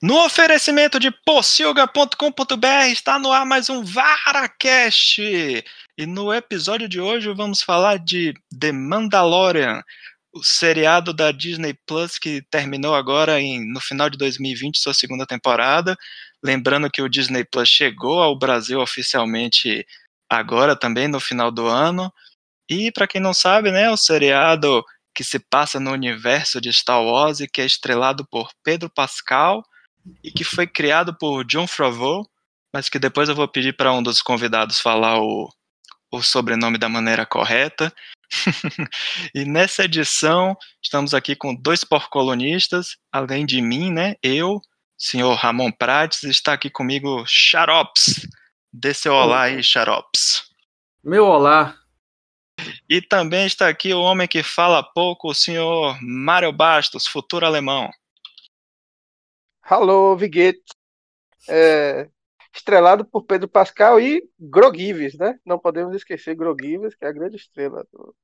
No oferecimento de pocilga.com.br está no ar mais um VaraCast. E no episódio de hoje vamos falar de The Mandalorian, o seriado da Disney Plus que terminou agora em, no final de 2020 sua segunda temporada. Lembrando que o Disney Plus chegou ao Brasil oficialmente agora também no final do ano. E para quem não sabe, né, o seriado que se passa no universo de Star Wars e que é estrelado por Pedro Pascal e que foi criado por John Favreau, mas que depois eu vou pedir para um dos convidados falar o, o sobrenome da maneira correta. e nessa edição estamos aqui com dois porcolonistas, além de mim, né? Eu, senhor Ramon Prates, está aqui comigo Xarops. Dê seu olá aí, Xarops. Meu olá, e também está aqui o homem que fala pouco, o senhor Mário Bastos, futuro alemão. Alô, Viguete. É, estrelado por Pedro Pascal e Grogives, né? Não podemos esquecer Grogives, que é a grande estrela do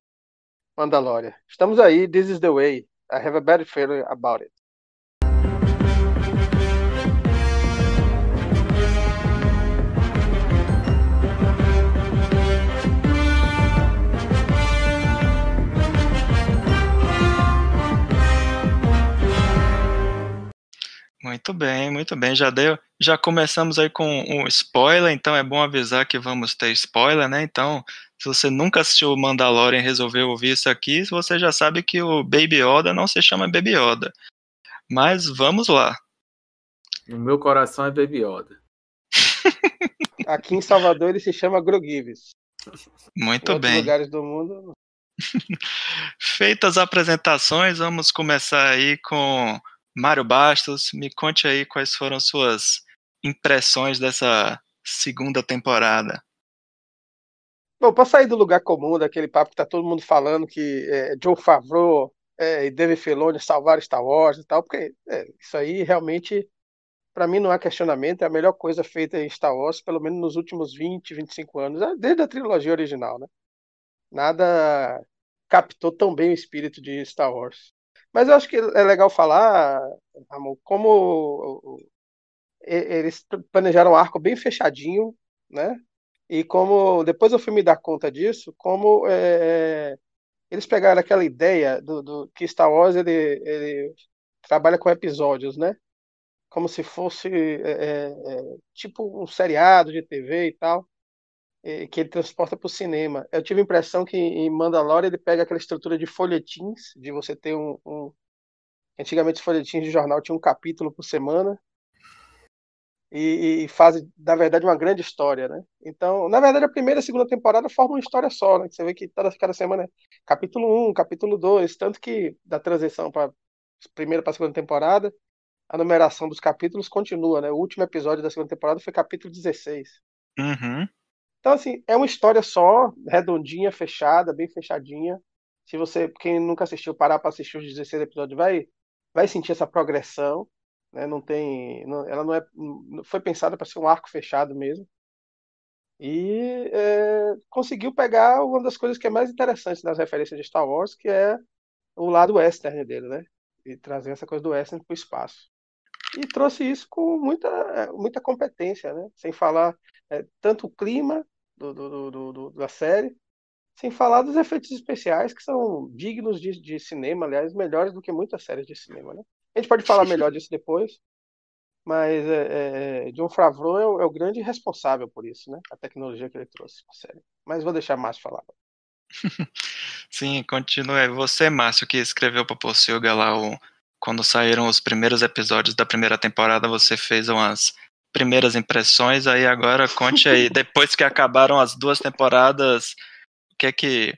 Mandalorian. Estamos aí, this is the way. I have a bad feeling about it. Muito bem, muito bem. Já deu, já começamos aí com um spoiler, então é bom avisar que vamos ter spoiler, né? Então, se você nunca assistiu o Mandalorian e resolveu ouvir isso aqui, você já sabe que o Baby Yoda não se chama Baby Yoda. Mas vamos lá. No meu coração é Baby Yoda. Aqui em Salvador ele se chama Grogives. Muito em bem. lugares do mundo. Feitas as apresentações, vamos começar aí com Mário Bastos, me conte aí quais foram suas impressões dessa segunda temporada. Bom, para sair do lugar comum, daquele papo que tá todo mundo falando que é, John Favreau é, e David Filoni salvaram Star Wars e tal, porque é, isso aí realmente, para mim, não há questionamento, é a melhor coisa feita em Star Wars, pelo menos nos últimos 20, 25 anos, é, desde a trilogia original, né? Nada captou tão bem o espírito de Star Wars. Mas eu acho que é legal falar, amor, como eles planejaram um arco bem fechadinho, né? E como depois eu fui me dar conta disso, como é, eles pegaram aquela ideia do, do, que Star Wars ele, ele trabalha com episódios, né? Como se fosse é, é, tipo um seriado de TV e tal que ele transporta para o cinema. Eu tive a impressão que em Mandalorian ele pega aquela estrutura de folhetins, de você ter um, um... antigamente os folhetins de jornal tinham um capítulo por semana e, e faz, na verdade, uma grande história, né? Então, na verdade, a primeira e a segunda temporada formam uma história só, né? Você vê que toda cada semana é capítulo 1, capítulo 2, tanto que da transição para primeira para segunda temporada, a numeração dos capítulos continua, né? O último episódio da segunda temporada foi capítulo 16. Uhum. Então, assim, é uma história só, redondinha, fechada, bem fechadinha. Se você, quem nunca assistiu, parar para assistir os 16 episódios, vai, vai sentir essa progressão. Né? Não tem, não, ela não é, foi pensada para ser um arco fechado mesmo. E é, conseguiu pegar uma das coisas que é mais interessante nas referências de Star Wars, que é o lado western dele, né? E trazer essa coisa do western para o espaço. E trouxe isso com muita, muita competência, né? Sem falar é, tanto o clima do, do, do, da série, sem falar dos efeitos especiais que são dignos de, de cinema, aliás, melhores do que muitas séries de cinema, né? A gente pode falar melhor disso depois, mas é, é, John Favreau é o, é o, grande responsável por isso, né? A tecnologia que ele trouxe para a série. Mas vou deixar Márcio falar. Sim, continue. Você, Márcio, que escreveu para Pocilga lá o, quando saíram os primeiros episódios da primeira temporada, você fez umas primeiras impressões, aí agora conte aí, depois que acabaram as duas temporadas, o que é que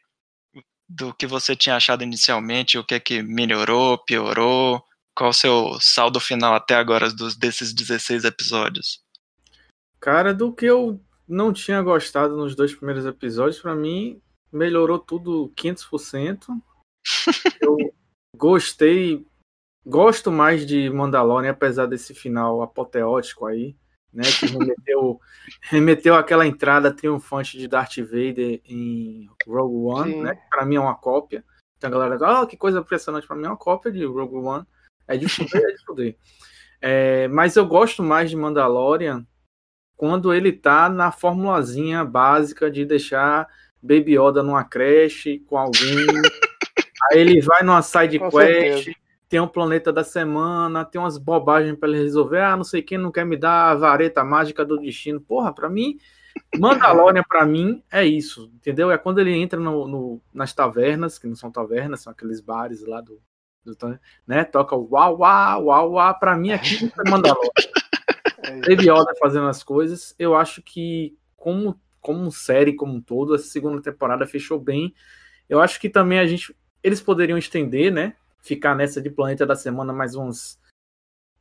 do que você tinha achado inicialmente, o que é que melhorou, piorou, qual o seu saldo final até agora dos, desses 16 episódios? Cara, do que eu não tinha gostado nos dois primeiros episódios, para mim melhorou tudo 500%. eu gostei, gosto mais de Mandalorian, apesar desse final apoteótico aí né, que remeteu, remeteu aquela entrada triunfante de Darth Vader em Rogue One, Sim. né, que para mim é uma cópia. Então a galera, ah, que coisa impressionante, para mim é uma cópia de Rogue One. É de fuder, é de fuder. É, mas eu gosto mais de Mandalorian quando ele tá na formulazinha básica de deixar Baby Yoda numa creche com alguém. aí ele vai numa side com quest, certeza. Tem um planeta da semana, tem umas bobagens para ele resolver. Ah, não sei quem não quer me dar a vareta mágica do destino. Porra, para mim, Mandalorian para mim é isso, entendeu? É quando ele entra no, no, nas tavernas, que não são tavernas, são aqueles bares lá do, do né? Toca o uau, uau, uau, uau. Para mim aqui é Mandalorian. Teve Yoda fazendo as coisas. Eu acho que, como, como série como um todo, a segunda temporada fechou bem. Eu acho que também a gente. Eles poderiam estender, né? Ficar nessa de Planeta da Semana mais umas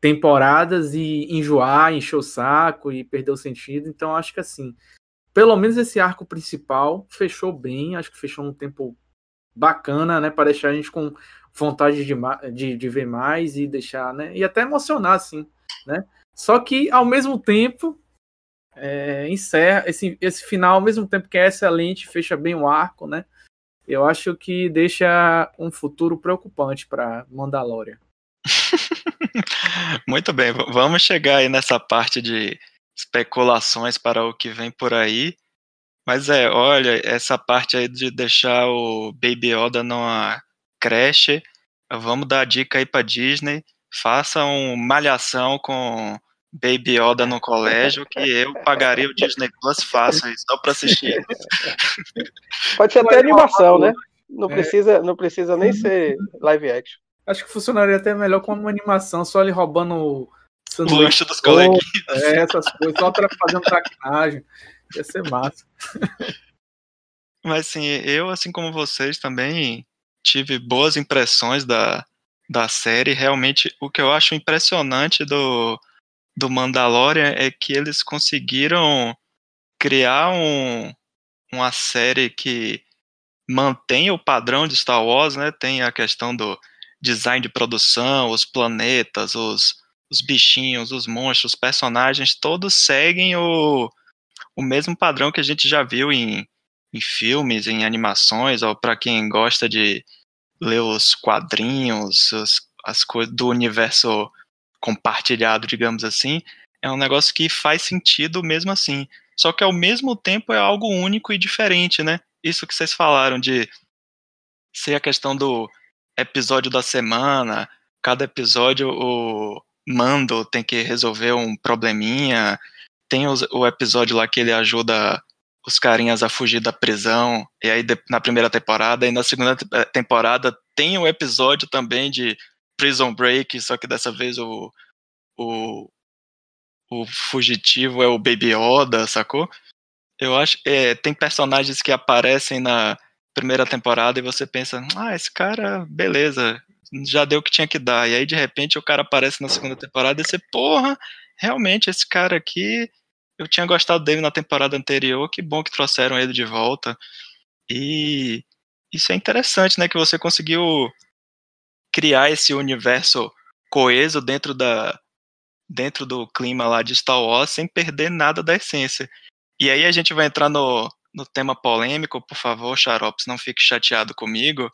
temporadas e enjoar, encher o saco e perder o sentido. Então, acho que assim, pelo menos esse arco principal fechou bem. Acho que fechou num tempo bacana, né? Para deixar a gente com vontade de, de, de ver mais e deixar, né? E até emocionar, assim, né? Só que, ao mesmo tempo, é, encerra esse, esse final, ao mesmo tempo que é excelente, fecha bem o arco, né? Eu acho que deixa um futuro preocupante para Mandalorian. Muito bem, vamos chegar aí nessa parte de especulações para o que vem por aí. Mas é, olha, essa parte aí de deixar o Baby Yoda numa creche, vamos dar a dica aí para Disney, faça um malhação com Baby Yoda no colégio que eu pagaria o Disney Plus fácil só para assistir. Pode ser até animação, né? Não precisa, não precisa nem ser live action. Acho que funcionaria até melhor com uma animação, só ele roubando o lanche dos coleguinhas. É, essas coisas, só fazendo traquinagem. Ia ser massa. Mas assim, eu, assim como vocês, também tive boas impressões da, da série. Realmente, o que eu acho impressionante do, do Mandalorian é que eles conseguiram criar um, uma série que mantém o padrão de Star Wars, né? Tem a questão do design de produção, os planetas, os, os bichinhos, os monstros, os personagens, todos seguem o, o mesmo padrão que a gente já viu em, em filmes, em animações, ou para quem gosta de ler os quadrinhos, os, as coisas do universo compartilhado, digamos assim, é um negócio que faz sentido mesmo assim. Só que ao mesmo tempo é algo único e diferente, né? Isso que vocês falaram de ser a questão do episódio da semana, cada episódio o Mando tem que resolver um probleminha, tem o episódio lá que ele ajuda os carinhas a fugir da prisão, e aí na primeira temporada, e na segunda temporada tem o episódio também de Prison Break, só que dessa vez o, o, o fugitivo é o Baby Yoda, sacou? Eu acho é, tem personagens que aparecem na primeira temporada e você pensa, ah, esse cara, beleza, já deu o que tinha que dar. E aí, de repente, o cara aparece na segunda temporada e você, porra, realmente, esse cara aqui, eu tinha gostado dele na temporada anterior, que bom que trouxeram ele de volta. E isso é interessante, né, que você conseguiu criar esse universo coeso dentro da dentro do clima lá de Star Wars sem perder nada da essência. E aí a gente vai entrar no, no tema polêmico, por favor, Xarops, não fique chateado comigo,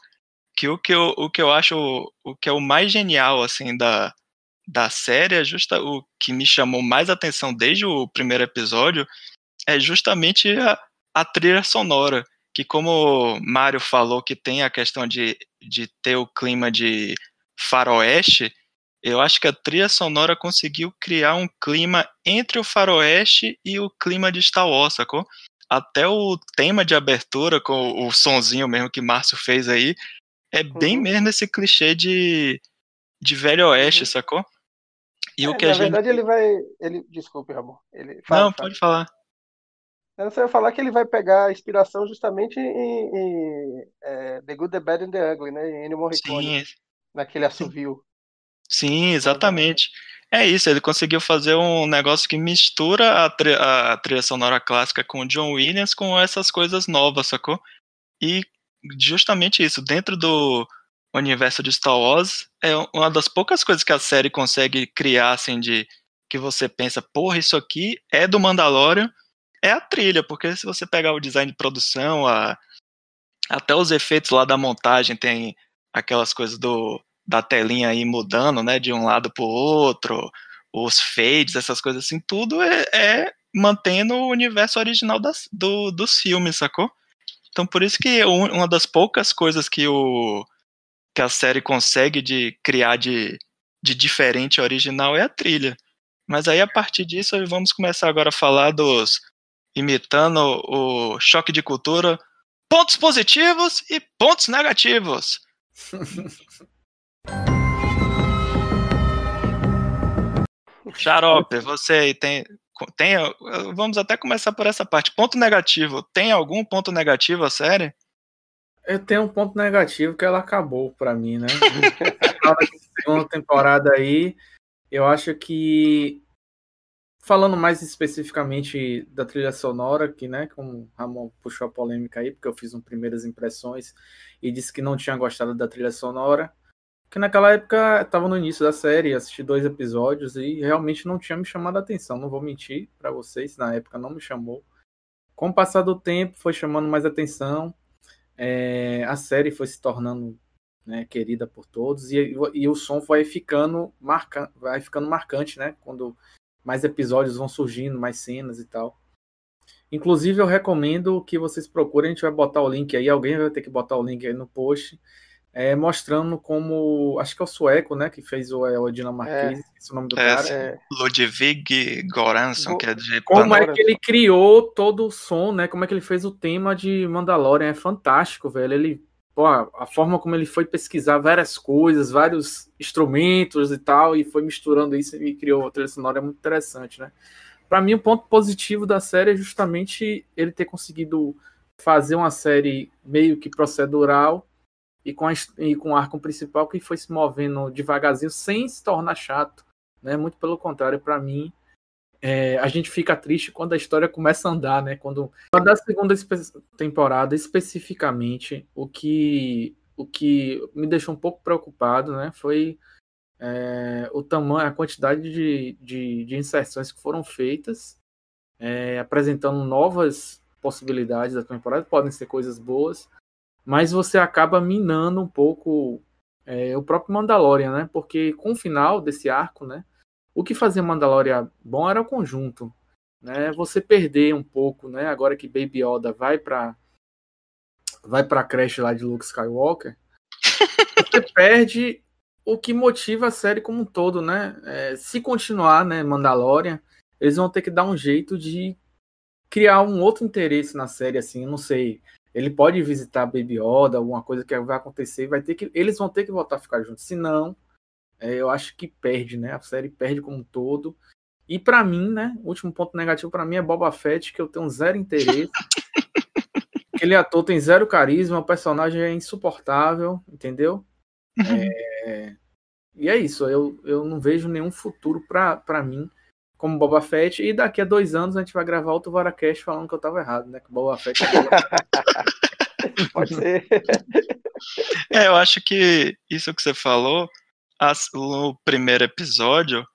que o que eu, o que eu acho o que é o mais genial assim da, da série, é justa, o que me chamou mais atenção desde o primeiro episódio, é justamente a, a trilha sonora que como Mário falou que tem a questão de, de ter o clima de faroeste, eu acho que a trilha sonora conseguiu criar um clima entre o faroeste e o clima de Star Wars, sacou? Até o tema de abertura, com o sonzinho mesmo que Márcio fez aí, é bem uhum. mesmo esse clichê de, de velho oeste, uhum. sacou? E é, o que na a verdade gente... ele vai... Ele... Desculpe, Ramon. Ele... Fala, Não, fala. pode falar. Eu ia falar que ele vai pegar inspiração justamente em, em é, The Good, The Bad and The Ugly, né? Em Ennio Morricone. Sim. Naquele assovio. Sim, exatamente. É isso, ele conseguiu fazer um negócio que mistura a, tri a trilha sonora clássica com o John Williams com essas coisas novas, sacou? E justamente isso, dentro do universo de Star Wars, é uma das poucas coisas que a série consegue criar, assim, de que você pensa, porra, isso aqui é do Mandalorian, é a trilha, porque se você pegar o design de produção, a, até os efeitos lá da montagem, tem aquelas coisas do, da telinha aí mudando, né, de um lado para o outro, os fades, essas coisas assim, tudo é, é mantendo o universo original das, do, dos filmes, sacou? Então por isso que uma das poucas coisas que o que a série consegue de criar de, de diferente original é a trilha. Mas aí a partir disso vamos começar agora a falar dos imitando o choque de cultura, pontos positivos e pontos negativos. Xarope, você aí tem, tem. Vamos até começar por essa parte. Ponto negativo. Tem algum ponto negativo a série? Eu tenho um ponto negativo que ela acabou para mim, né? Na segunda temporada aí, eu acho que falando mais especificamente da trilha sonora, que, né, como Ramon puxou a polêmica aí, porque eu fiz um primeiras impressões e disse que não tinha gostado da trilha sonora, que naquela época estava no início da série, assisti dois episódios e realmente não tinha me chamado a atenção, não vou mentir para vocês, na época não me chamou. Com o passar do tempo, foi chamando mais atenção, é, a série foi se tornando né, querida por todos e, e, o som foi ficando, marca, vai ficando marcante, né, quando mais episódios vão surgindo, mais cenas e tal. Inclusive, eu recomendo que vocês procurem, a gente vai botar o link aí, alguém vai ter que botar o link aí no post, é, mostrando como, acho que é o sueco, né, que fez o, é, o dinamarquês, é, esse é o nome do é, cara. É. Ludwig Göransson, que é de Como Pandora. é que ele criou todo o som, né, como é que ele fez o tema de Mandalorian, é fantástico, velho, ele pô, a forma como ele foi pesquisar várias coisas, vários instrumentos e tal, e foi misturando isso e criou a trilha sonora é muito interessante, né? Para mim, o ponto positivo da série é justamente ele ter conseguido fazer uma série meio que procedural e com, a, e com o arco principal que foi se movendo devagarzinho sem se tornar chato, né? Muito pelo contrário, para mim, é, a gente fica triste quando a história começa a andar, né? Quando da segunda temporada, especificamente, o que o que me deixou um pouco preocupado, né? Foi é, o tamanho, a quantidade de, de, de, inserções que foram feitas, é, apresentando novas possibilidades da temporada. Podem ser coisas boas, mas você acaba minando um pouco é, o próprio Mandalorian, né? Porque com o final desse arco, né? O que fazia Mandalorian bom era o conjunto, né? Você perder um pouco, né? Agora que Baby Yoda vai para vai para a creche lá de Luke Skywalker, você perde o que motiva a série como um todo, né? É, se continuar, né, Mandalorian, eles vão ter que dar um jeito de criar um outro interesse na série, assim, eu não sei. Ele pode visitar Baby Yoda, alguma coisa que vai acontecer, vai ter que, eles vão ter que voltar a ficar juntos. Senão, é, eu acho que perde, né? A série perde como um todo. E para mim, né? O último ponto negativo para mim é Boba Fett, que eu tenho zero interesse. Aquele ator tem zero carisma, o personagem é insuportável, entendeu? Uhum. É... E é isso, eu, eu não vejo nenhum futuro para mim como Boba Fett. E daqui a dois anos a gente vai gravar outro Varacast falando que eu tava errado, né? Que Boba Fett é Pode ser. É, eu acho que isso que você falou no primeiro episódio,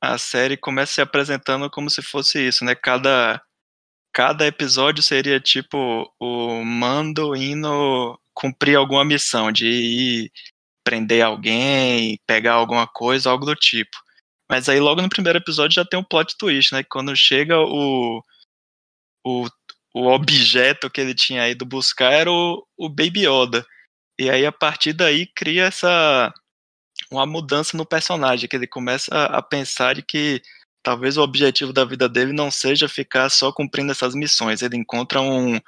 a série começa se apresentando como se fosse isso, né? Cada, cada episódio seria tipo o Mando indo cumprir alguma missão, de ir prender alguém, pegar alguma coisa, algo do tipo. Mas aí logo no primeiro episódio já tem um plot twist, né? Quando chega o, o, o objeto que ele tinha ido buscar era o, o Baby Yoda. E aí a partir daí cria essa uma mudança no personagem, que ele começa a pensar de que talvez o objetivo da vida dele não seja ficar só cumprindo essas missões, ele encontra um,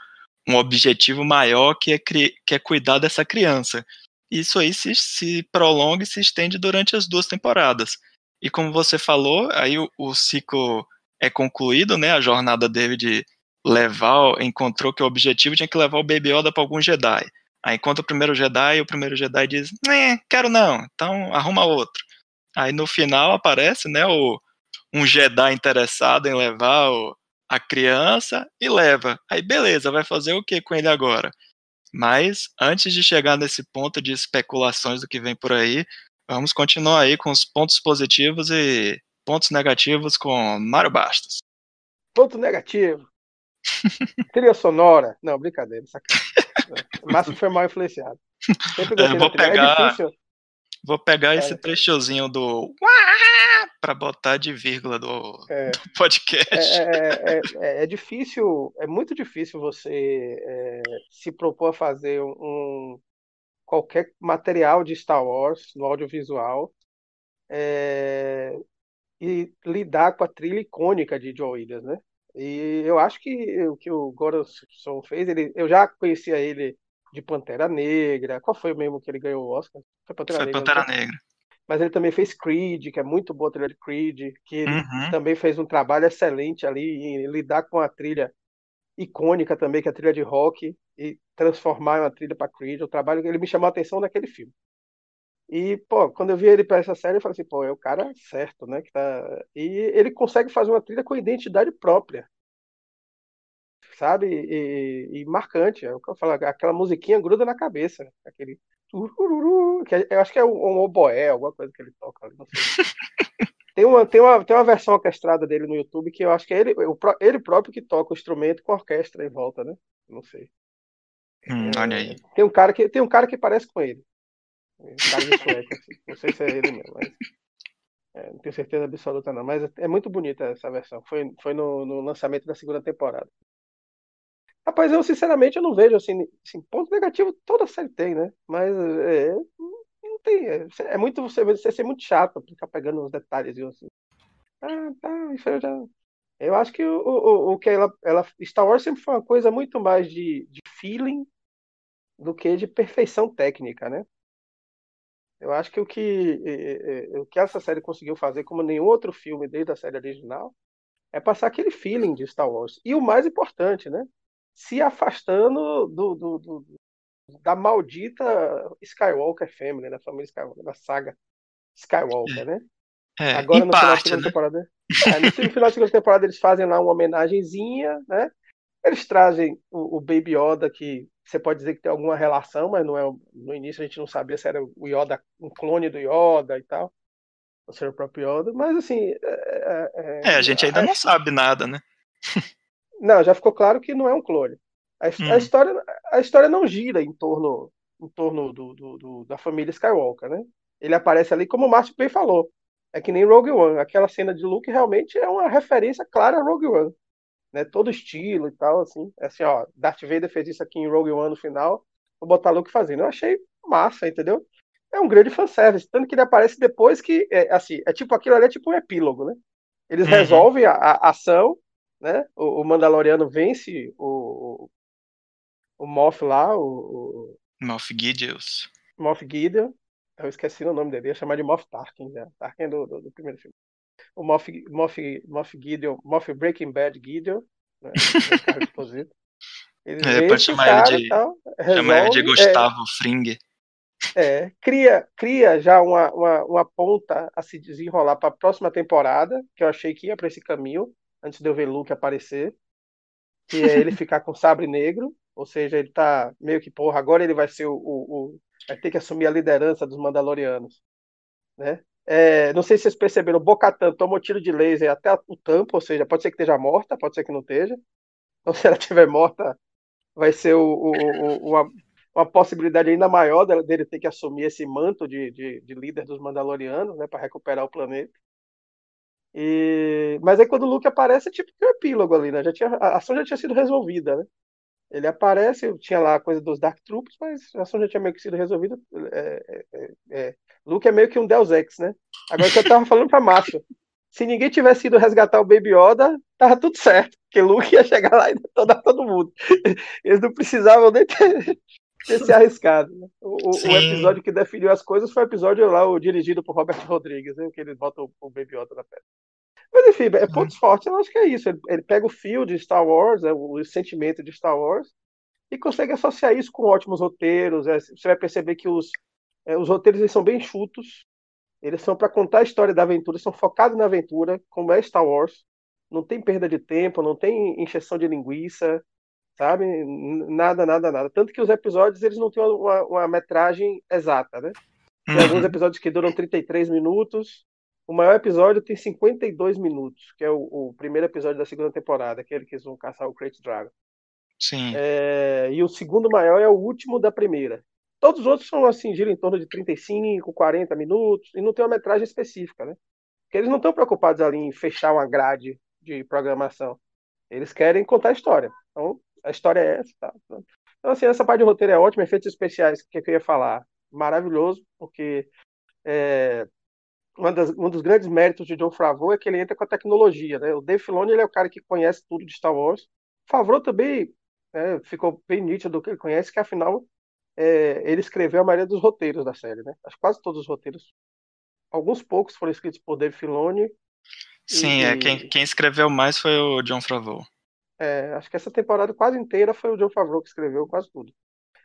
um objetivo maior que é, que é cuidar dessa criança. Isso aí se, se prolonga e se estende durante as duas temporadas. E como você falou, aí o, o ciclo é concluído, né? A jornada dele de levar, encontrou que o objetivo tinha que levar o Baby Yoda para algum Jedi. Aí encontra o primeiro Jedi e o primeiro Jedi diz, né, quero não, então arruma outro. Aí no final aparece, né, o, um Jedi interessado em levar o, a criança e leva. Aí beleza, vai fazer o que com ele agora? Mas antes de chegar nesse ponto de especulações do que vem por aí, vamos continuar aí com os pontos positivos e pontos negativos com Mário Bastos. Ponto negativo. Trilha sonora. Não, brincadeira, sacanagem. O máximo foi mal influenciado. É, vou, pegar, é vou pegar. esse trechozinho do para botar de vírgula do, é, do podcast. É, é, é, é, difícil, é muito difícil você se propor a fazer um, qualquer material de Star Wars no audiovisual e lidar com a trilha icônica de John Williams, né? E eu acho que o que o Goranson fez, ele, eu já conhecia ele de Pantera Negra. Qual foi o mesmo que ele ganhou o Oscar? Foi Pantera, foi Negra, Pantera Negra. Mas ele também fez Creed, que é muito boa a trilha de Creed, que ele uhum. também fez um trabalho excelente ali em lidar com a trilha icônica também, que é a trilha de rock, e transformar uma trilha para Creed. O trabalho que ele me chamou a atenção naquele filme. E, pô, quando eu vi ele para essa série, eu falei assim, pô, é o cara certo, né? Que tá... E ele consegue fazer uma trilha com identidade própria. Sabe? E, e marcante. É o que eu falo, aquela musiquinha gruda na cabeça. Aquele. Que é, eu acho que é um, um oboé, alguma coisa que ele toca ali, não sei. Tem uma, tem, uma, tem uma versão orquestrada dele no YouTube que eu acho que é ele, ele próprio que toca o instrumento com a orquestra em volta, né? Não sei. Hum, é, olha aí. Tem um, cara que, tem um cara que parece com ele. Cara de sueco, assim. Não sei se é ele mesmo, mas. É, não tenho certeza absoluta, não. Mas é muito bonita essa versão. Foi, foi no, no lançamento da segunda temporada. Rapaz, eu sinceramente eu não vejo assim, assim ponto negativo toda série tem, né? Mas é, não tem. É, é muito você, você ser muito chato, ficar pegando uns detalhes assim. Ah, tá, isso eu já. Eu acho que o, o, o que ela, ela. Star Wars sempre foi uma coisa muito mais de, de feeling do que de perfeição técnica, né? Eu acho que o que, o que essa série conseguiu fazer, como nenhum outro filme desde a série original, é passar aquele feeling de Star Wars. E o mais importante, né? Se afastando do, do, do da maldita Skywalker Family, da família Skywalker, da saga Skywalker, né? É, Agora no parte, final da segunda né? temporada. É, no final da segunda temporada eles fazem lá uma homenagenzinha, né? Eles trazem o, o Baby Yoda que você pode dizer que tem alguma relação, mas não é. No início a gente não sabia se era o Yoda, um clone do Yoda e tal, ou se era o próprio Yoda, mas assim. É, é, é, é a gente ainda não sabe nada, né? não, já ficou claro que não é um clone. A, hum. a história, a história não gira em torno, em torno do, do, do, da família Skywalker, né? Ele aparece ali, como o Márcio bem falou. É que nem Rogue One. Aquela cena de Luke realmente é uma referência clara a Rogue One né? Todo estilo e tal, assim. Assim, ó, Darth Vader fez isso aqui em Rogue One no final, vou botar Luke fazendo. Eu achei massa, entendeu? É um grande fanservice, tanto que ele aparece depois que, é, assim, é tipo, aquilo ali é tipo um epílogo, né? Eles uhum. resolvem a, a, ação, né? O, o, Mandaloriano vence o, o, o Moff lá, o... o Moff Gideon. Moff Gideon. Eu esqueci o nome dele, ia chamar de Moff Tarkin, né? Tarkin é do, do, do primeiro filme o Moff, Moff, Moff Gideon, Moff Breaking Bad Gideon, né, Ele é, pode chamar ele de, tal, resolve, chamar ele de Gustavo é, Fring. É, cria, cria já uma, uma, uma ponta a se desenrolar para a próxima temporada, que eu achei que ia para esse caminho, antes de eu ver Luke aparecer, que é ele ficar com sabre negro, ou seja, ele tá meio que, porra, agora ele vai ser o, o, o vai ter que assumir a liderança dos Mandalorianos, né? É, não sei se vocês perceberam, o Bocatan tomou tiro de laser até o tampo, ou seja, pode ser que esteja morta, pode ser que não esteja. Então, se ela estiver morta, vai ser o, o, o, uma, uma, possibilidade ainda maior dele ter que assumir esse manto de, de, de líder dos Mandalorianos, né, para recuperar o planeta. E... Mas aí quando o Luke aparece, é tipo um epílogo ali, né? Já tinha, a ação já tinha sido resolvida, né? Ele aparece, tinha lá a coisa dos Dark Troops, mas a ação já tinha meio que sido resolvida. É, é, é, Luke é meio que um Deus Ex, né? Agora que eu tava falando pra Márcio, se ninguém tivesse ido resgatar o Baby Yoda, tava tudo certo, porque Luke ia chegar lá e dar todo mundo. Eles não precisavam nem ter, ter se arriscado. Né? O, o, episódio que definiu as coisas foi o episódio lá, o dirigido por Robert Rodrigues, né? que ele bota o, o Baby Yoda na pedra. Mas enfim, é pontos uhum. fortes, eu acho que é isso. Ele, ele pega o fio de Star Wars, é, o sentimento de Star Wars, e consegue associar isso com ótimos roteiros. É, você vai perceber que os, é, os roteiros eles são bem chutos. Eles são para contar a história da aventura, são focados na aventura, como é Star Wars. Não tem perda de tempo, não tem encheção de linguiça, sabe? Nada, nada, nada. Tanto que os episódios eles não têm uma, uma metragem exata, né? Tem alguns uhum. episódios que duram 33 minutos. O maior episódio tem 52 minutos, que é o, o primeiro episódio da segunda temporada, aquele que eles vão caçar o Crate Dragon. Sim. É, e o segundo maior é o último da primeira. Todos os outros são assim, giram em torno de 35, 40 minutos, e não tem uma metragem específica, né? Porque eles não estão preocupados ali em fechar uma grade de programação. Eles querem contar a história. Então, a história é essa. Tá? Então, assim, essa parte de roteiro é ótima. Efeitos especiais, que, é que eu ia falar, maravilhoso, porque é, das, um dos grandes méritos de John Favreau é que ele entra com a tecnologia. Né? O Dave Filoni ele é o cara que conhece tudo de Star Wars. Favreau também né, ficou bem nítido do que ele conhece, que afinal é, ele escreveu a maioria dos roteiros da série. Né? Acho que quase todos os roteiros. Alguns poucos foram escritos por Dave Filoni. Sim, e, é, quem, quem escreveu mais foi o John Favreau. É, acho que essa temporada quase inteira foi o John Favreau que escreveu quase tudo.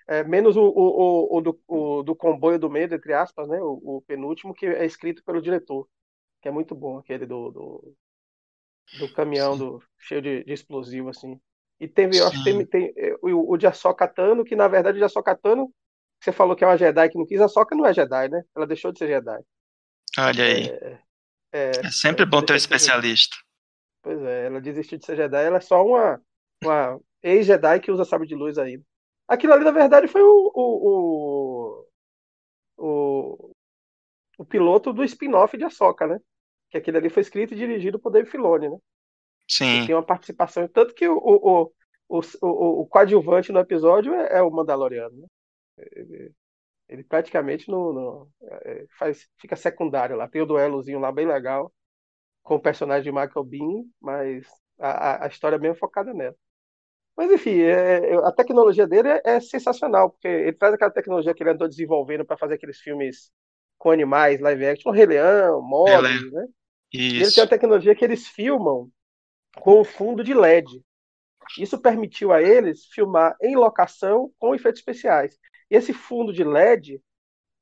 É, menos o, o, o, do, o do comboio do medo, entre aspas, né? O, penúltimo, que é escrito pelo diretor, que é muito bom, aquele do, do, do caminhão do, cheio de, de, explosivo, assim. E teve, eu acho que tem, tem é, o, o de Ahsoka Tano, que na verdade o de Ahsoka Tano, você falou que é uma Jedi que não quis, a Ahsoka não é Jedi, né? Ela deixou de ser Jedi. Olha aí. É, é, é sempre bom ter um especialista. Pois é, ela desistiu de ser Jedi, ela é só uma, uma ex-Jedi que usa sabre de luz ainda. Aquilo ali, na verdade, foi o, o, o, o piloto do spin-off de Ahsoka, né? Que aquele ali foi escrito e dirigido por Dave Filoni, né? Sim. Tem uma participação. Tanto que o, o, o, o, o coadjuvante no episódio é, é o Mandaloriano, né? Ele, ele praticamente no, no, é, faz, fica secundário lá. Tem o duelozinho lá bem legal com o personagem de Michael Bean, mas a, a história é mesmo focada nela. Mas enfim, é, é, a tecnologia dele é, é, sensacional, porque ele traz aquela tecnologia que ele andou desenvolvendo para fazer aqueles filmes com animais, live action, Rei Leão, Mogli, né? Isso. Ele tem a tecnologia que eles filmam com fundo de LED. Isso permitiu a eles filmar em locação com efeitos especiais. E esse fundo de LED,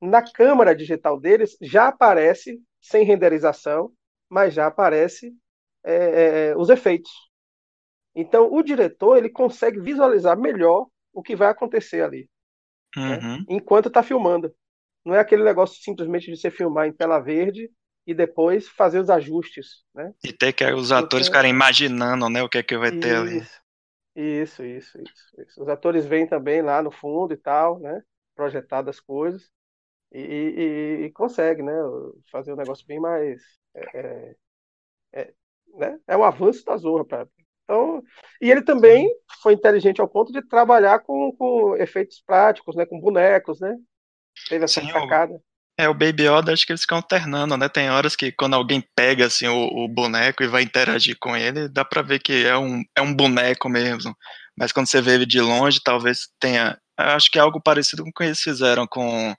na câmera digital deles, já aparece sem renderização, mas já aparece é, é os efeitos. Então, o diretor ele consegue visualizar melhor o que vai acontecer ali, né? uhum. né? enquanto está filmando. Não é aquele negócio simplesmente de você filmar em tela verde e depois fazer os ajustes, né? E ter que os atores Porque... ficarem imaginando, né, o que é que vai isso, ter ali. Isso, isso, isso, isso. Os atores vêm também lá no fundo e tal, né? Projetar as coisas e, e, e consegue, né? Fazer um negócio bem mais é, é, é, né? é um avanço da Zorra para então, e ele também foi inteligente ao ponto de trabalhar com, com efeitos práticos, né, com bonecos, né? Teve essa Sim, sacada. É, o Baby Yoda, acho que eles ficam alternando, né? Tem horas que quando alguém pega assim o, o, boneco e vai interagir com ele, dá pra ver que é um, é um boneco mesmo. Mas quando você vê ele de longe, talvez tenha. Acho que é algo parecido com o que eles fizeram com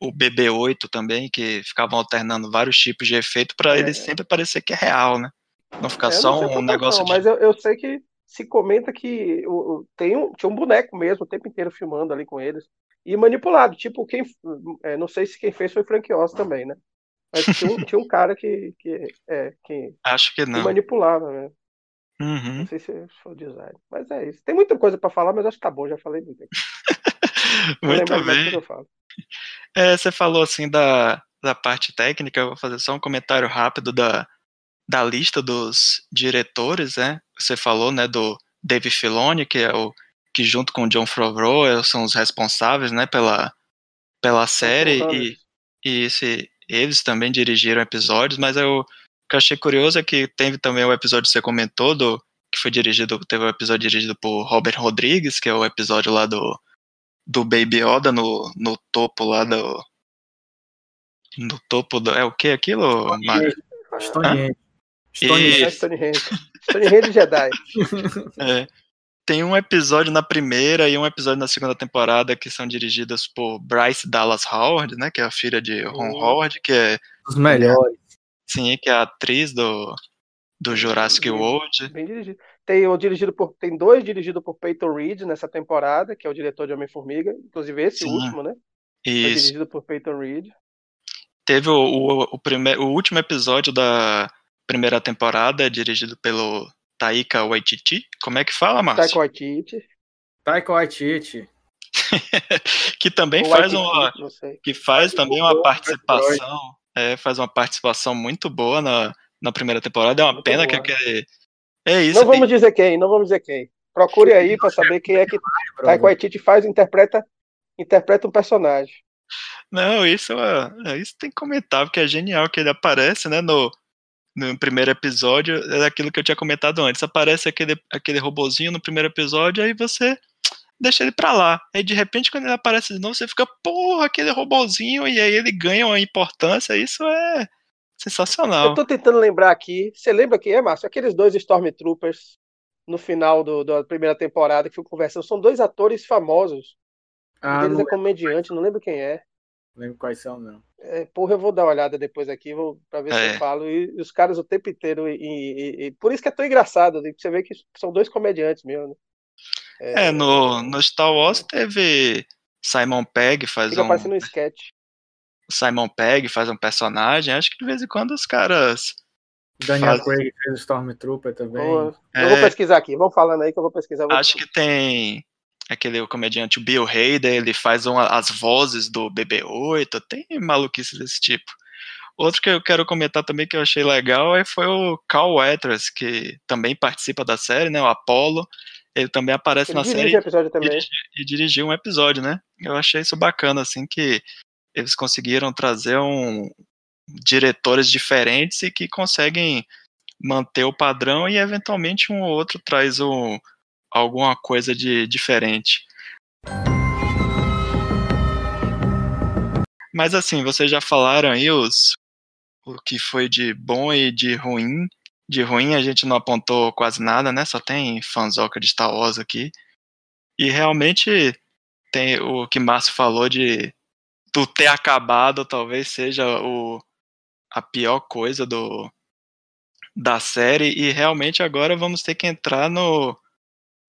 o BB-8 também, que ficavam alternando vários tipos de efeito para é. ele sempre parecer que é real, né? Não ficar é, só não um negócio não, de... Mas eu, eu, sei que se comenta que o, tem um, tinha um boneco mesmo o tempo inteiro filmando ali com eles. E manipulado, tipo, quem. É, não sei se quem fez foi Frank Oz também, né? Mas tinha um, tinha um cara que, que, é, que, Acho que não. que manipulava, né? Uhum. Não sei se foi o design. Mas é isso. Tem muita coisa para falar, mas acho que tá bom, já falei muito muito bem. É, você falou assim da, da parte técnica, eu vou fazer só um comentário rápido da, da lista dos diretores, né? Você falou, né, do Dave Filoni, que é o que junto com o John Favreau são os responsáveis, né, pela pela série e, e esse, eles também dirigiram episódios, mas eu, o que eu achei curioso é que teve também o episódio que você comentou do que foi dirigido, teve o um episódio dirigido por Robert Rodrigues, que é o episódio lá do do Baby Yoda no, no topo lá do no topo do é o que aquilo? Stonehenge. Stonehenge. Stonehenge. Stonehenge Jedi. É. Tem um episódio na primeira e um episódio na segunda temporada que são dirigidos por Bryce Dallas Howard, né? Que é a filha de Ron uhum. Howard, que é. Os melhores. Sim, que é a atriz do, do Jurassic bem, World. Bem dirigido. Tem, o dirigido por, tem dois dirigidos por Peyton Reed nessa temporada, que é o diretor de Homem-Formiga. Inclusive esse Sim. último, né? Isso. Foi dirigido por Peyton Reed. Teve o, o, o, primeiro, o último episódio da primeira temporada, dirigido pelo Taika Waititi. Como é que fala, Márcio? Taika Waititi. Taika Waititi. que também faz uma que faz também uma participação é, faz uma participação muito boa na, na primeira temporada é uma muito pena boa. que aquele é isso não vamos dizer quem não vamos dizer quem procure aí para saber quem é que Taika Waititi faz interpreta interpreta um personagem não isso é, isso tem que comentar porque é genial que ele aparece né no no primeiro episódio é aquilo que eu tinha comentado antes. Aparece aquele, aquele robozinho no primeiro episódio, aí você deixa ele pra lá. Aí de repente, quando ele aparece de novo, você fica, porra, aquele robozinho, e aí ele ganha uma importância. Isso é sensacional. Eu tô tentando lembrar aqui. Você lembra quem é, Márcio? Aqueles dois Stormtroopers no final do, da primeira temporada que fui conversando. São dois atores famosos. Ah, um deles é comediante, não lembro quem é. Não lembro quais são, não. É, porra, eu vou dar uma olhada depois aqui vou, pra ver é. se eu é. falo. E, e, os caras o tempo inteiro. E, e, e, por isso que é tão engraçado. Né? Você vê que são dois comediantes mesmo. Né? É, é, no, no Star Wars teve Simon Pegg faz Fica um. parecendo um sketch. Simon Pegg faz um personagem. Acho que de vez em quando os caras. Daniel faz... Craig fez o Stormtrooper também. eu vou pesquisar aqui. Vamos falando aí que eu vou pesquisar. Vou acho que tem aquele comediante Bill Hader, ele faz uma, as vozes do BB-8, tem maluquices desse tipo. Outro que eu quero comentar também que eu achei legal é, foi o Carl Weathers, que também participa da série, né, o Apollo, ele também aparece ele na série episódio também. E, e dirigiu um episódio, né, eu achei isso bacana, assim, que eles conseguiram trazer um diretores diferentes e que conseguem manter o padrão e eventualmente um ou outro traz um, alguma coisa de diferente. Mas assim, vocês já falaram aí os, o que foi de bom e de ruim. De ruim a gente não apontou quase nada, né? Só tem fanzoca de Star Wars aqui. E realmente tem o que Márcio falou de do ter acabado talvez seja o, a pior coisa do da série e realmente agora vamos ter que entrar no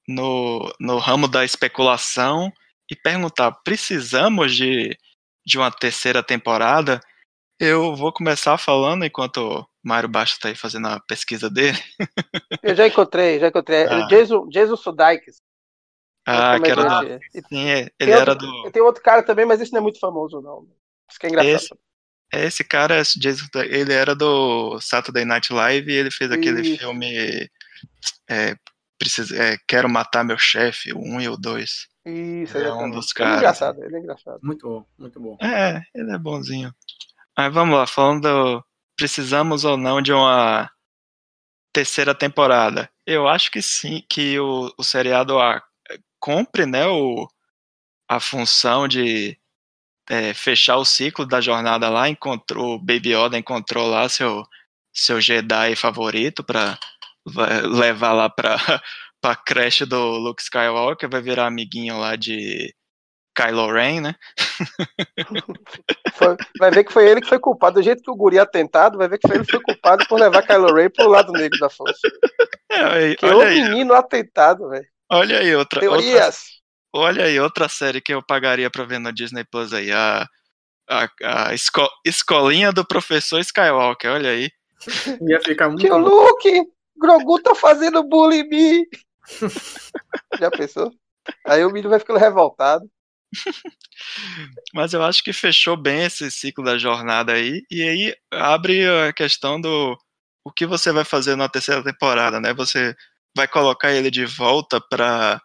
no, no ramo da especulação e perguntar: precisamos de, de uma terceira temporada? Eu vou começar falando enquanto o Mário Baixo está aí fazendo a pesquisa dele. Eu já encontrei, já encontrei. Ah. Jason, Jason Sudeikis. Ah, que era do... Sim, é, ele tem era outro, do. Tem outro cara também, mas esse não é muito famoso, não. Isso que é engraçado. Esse, esse cara, Jason, ele era do Saturday Night Live e ele fez aquele Isso. filme é, preciso, é, Quero Matar Meu Chefe, o 1 e o 2. Isso, é um dos caras. Ele é engraçado, ele é engraçado. Muito bom, muito bom. É, ele é bonzinho. Mas vamos lá, falando precisamos ou não de uma terceira temporada. Eu acho que sim, que o, o seriado a, cumpre, né, o, a função de é, fechar o ciclo da jornada lá, encontrou, o Baby Yoda encontrou lá seu, seu Jedi favorito para vai levar lá pra, pra creche do Luke Skywalker, vai virar amiguinho lá de Kylo Ren, né? Foi, vai ver que foi ele que foi culpado. Do jeito que o guri é tentado, vai ver que foi ele que foi culpado por levar Kylo Ren pro lado negro da força. É, aí, que é o menino atentado, velho. Olha aí outra. Teorias. Outra, olha aí outra série que eu pagaria pra ver no Disney Plus aí. A, a, a esco, escolinha do professor Skywalker, olha aí. Ia ficar muito. Tio Luke! Grogu tá fazendo bullying em mim. Já pensou? Aí o menino vai ficando revoltado. Mas eu acho que fechou bem esse ciclo da jornada aí. E aí abre a questão do o que você vai fazer na terceira temporada, né? Você vai colocar ele de volta para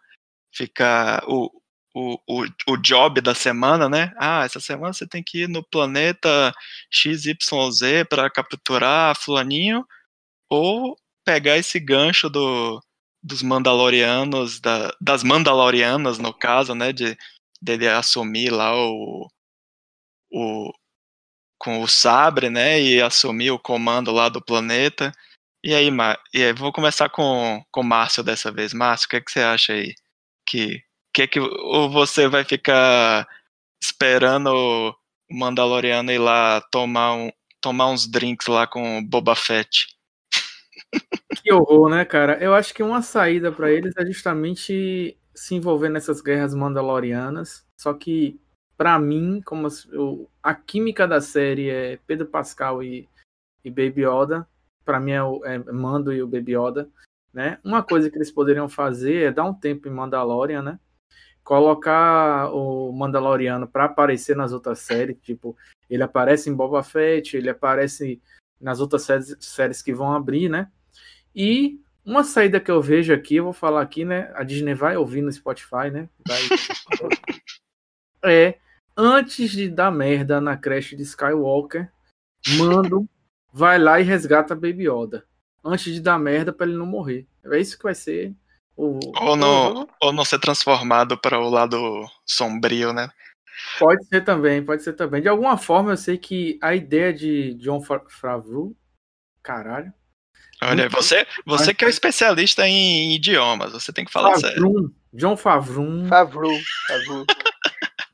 ficar o, o, o, o job da semana, né? Ah, essa semana você tem que ir no planeta XYZ para capturar fulaninho. Ou pegar esse gancho do, dos Mandalorianos, da, das Mandalorianas, no caso, né, de dele assumir lá o, o com o sabre, né, e assumir o comando lá do planeta. E aí, e aí vou começar com com Márcio dessa vez. Márcio, o que, é que você acha aí? Que que é que ou você vai ficar esperando o Mandaloriano ir lá tomar um tomar uns drinks lá com Boba Fett? Que horror, né, cara? Eu acho que uma saída para eles é justamente se envolver nessas guerras mandalorianas. Só que, para mim, como a química da série é Pedro Pascal e, e Baby Yoda, para mim é, o, é Mando e o Baby Yoda, né? Uma coisa que eles poderiam fazer é dar um tempo em Mandalorian, né? Colocar o Mandaloriano para aparecer nas outras séries, tipo, ele aparece em Boba Fett, ele aparece nas outras séries, séries que vão abrir, né? E uma saída que eu vejo aqui, eu vou falar aqui, né? A Disney vai ouvir no Spotify, né? Vai... é antes de dar merda na creche de Skywalker, mando vai lá e resgata a Baby Yoda. Antes de dar merda pra ele não morrer. É isso que vai ser o. Ou não, ou não ser transformado para o lado sombrio, né? Pode ser também, pode ser também. De alguma forma, eu sei que a ideia de John Favreau. Caralho. Olha, você, você que é o especialista em idiomas, você tem que falar Favreau, sério. John Favreau. Favreau, Favreau.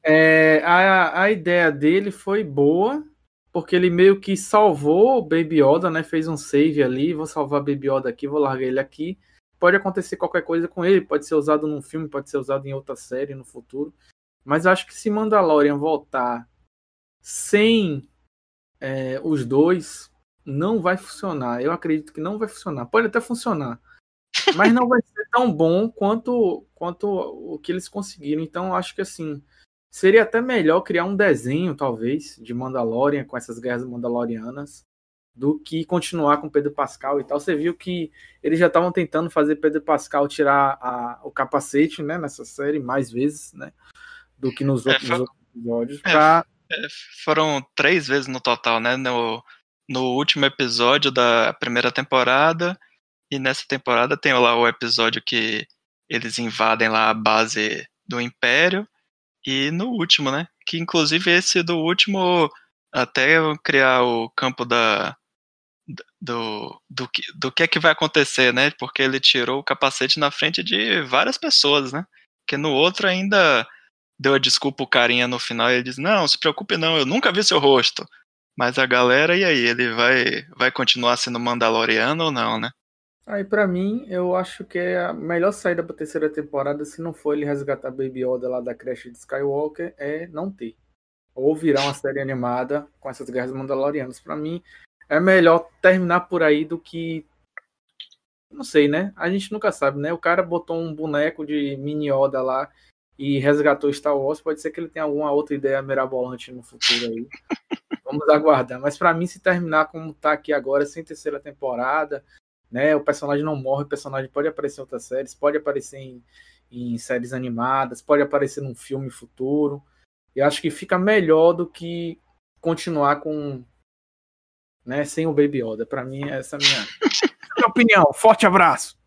É, a, a ideia dele foi boa, porque ele meio que salvou o Baby Yoda, né? Fez um save ali, vou salvar o Baby Yoda aqui, vou largar ele aqui. Pode acontecer qualquer coisa com ele, pode ser usado num filme, pode ser usado em outra série no futuro. Mas acho que se Mandalorian voltar sem é, os dois, não vai funcionar. Eu acredito que não vai funcionar. Pode até funcionar, mas não vai ser tão bom quanto, quanto o que eles conseguiram. Então, acho que assim seria até melhor criar um desenho, talvez, de Mandalorian com essas guerras mandalorianas, do que continuar com Pedro Pascal e tal. Você viu que eles já estavam tentando fazer Pedro Pascal tirar a, o capacete, né, nessa série mais vezes, né, do que nos, é, outros, for... outros, episódios. É, pra... é, foram três vezes no total, né, no, no último episódio da primeira temporada e nessa temporada tem lá o episódio que eles invadem lá a base do Império e no último, né, que inclusive esse do último até criar o campo da do, do, que, do que é que vai acontecer, né? Porque ele tirou o capacete na frente de várias pessoas, né? Que no outro ainda deu a desculpa o carinha no final e ele diz, não, se preocupe não, eu nunca vi seu rosto. Mas a galera, e aí, ele vai, vai continuar sendo Mandaloriano ou não, né? Aí para mim, eu acho que é a melhor saída pra terceira temporada, se não for ele resgatar Baby Yoda lá da creche de Skywalker, é não ter. Ou virar uma série animada com essas guerras mandalorianas. Para mim, é melhor terminar por aí do que. Não sei, né? A gente nunca sabe, né? O cara botou um boneco de mini Yoda lá e resgatou Star Wars. Pode ser que ele tenha alguma outra ideia mirabolante no futuro aí. Vamos aguardar. Mas para mim, se terminar como tá aqui agora, sem terceira temporada, né? O personagem não morre, o personagem pode aparecer em outras séries, pode aparecer em, em séries animadas, pode aparecer num filme futuro. Eu acho que fica melhor do que continuar com né, sem o Baby Yoda. Para mim, essa é a minha, minha opinião. Forte abraço.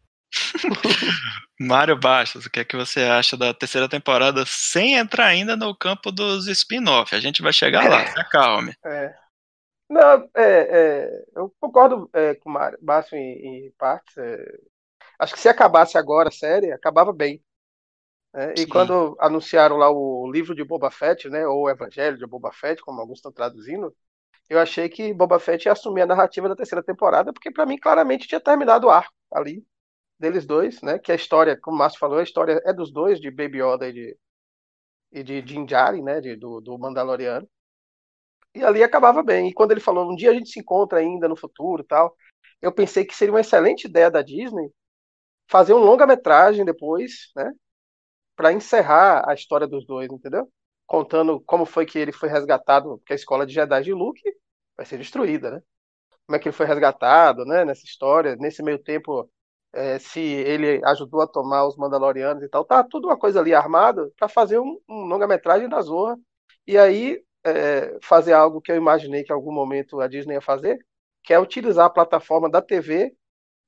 Mário Bastos, o que é que você acha da terceira temporada sem entrar ainda no campo dos spin-off? A gente vai chegar lá, se acalme. É. Não, é, é, eu concordo é, com o Mário Bastos em, em partes. É. acho que se acabasse agora a série, acabava bem. Né? e quando anunciaram lá o livro de Boba Fett, né, ou o Evangelho de Boba Fett, como alguns estão traduzindo, eu achei que Boba Fett ia assumir a narrativa da terceira temporada, porque para mim claramente tinha terminado o arco ali deles dois, né? Que a história, como o Márcio falou, a história é dos dois, de Baby Yoda e de, e de Din Djarin, né? De, do, do Mandaloriano. E ali acabava bem. E quando ele falou, um dia a gente se encontra ainda no futuro tal, eu pensei que seria uma excelente ideia da Disney fazer um longa-metragem depois, né? Para encerrar a história dos dois, entendeu? contando como foi que ele foi resgatado, porque a escola de Jedi de Luke vai ser destruída, né? Como é que ele foi resgatado, né? Nessa história, nesse meio tempo, é, se ele ajudou a tomar os Mandalorianos e tal, tá tudo uma coisa ali armada para fazer um, um longa-metragem da Zorra e aí é, fazer algo que eu imaginei que em algum momento a Disney ia fazer, que é utilizar a plataforma da TV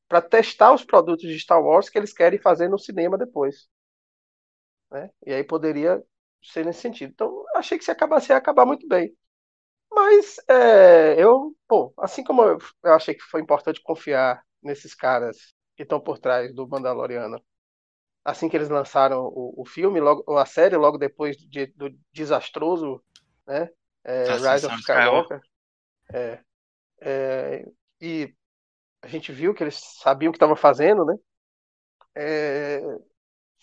para testar os produtos de Star Wars que eles querem fazer no cinema depois. Né? E aí poderia ser nesse sentido. Então, achei que se acabasse, ia acabar muito bem. Mas é, eu, pô, assim como eu, achei que foi importante confiar nesses caras que estão por trás do Mandaloriano, assim que eles lançaram o, o filme, logo, a série, logo depois de, do desastroso né, é, Rise of Skywalker. É, é, e a gente viu que eles sabiam o que estavam fazendo, né? É,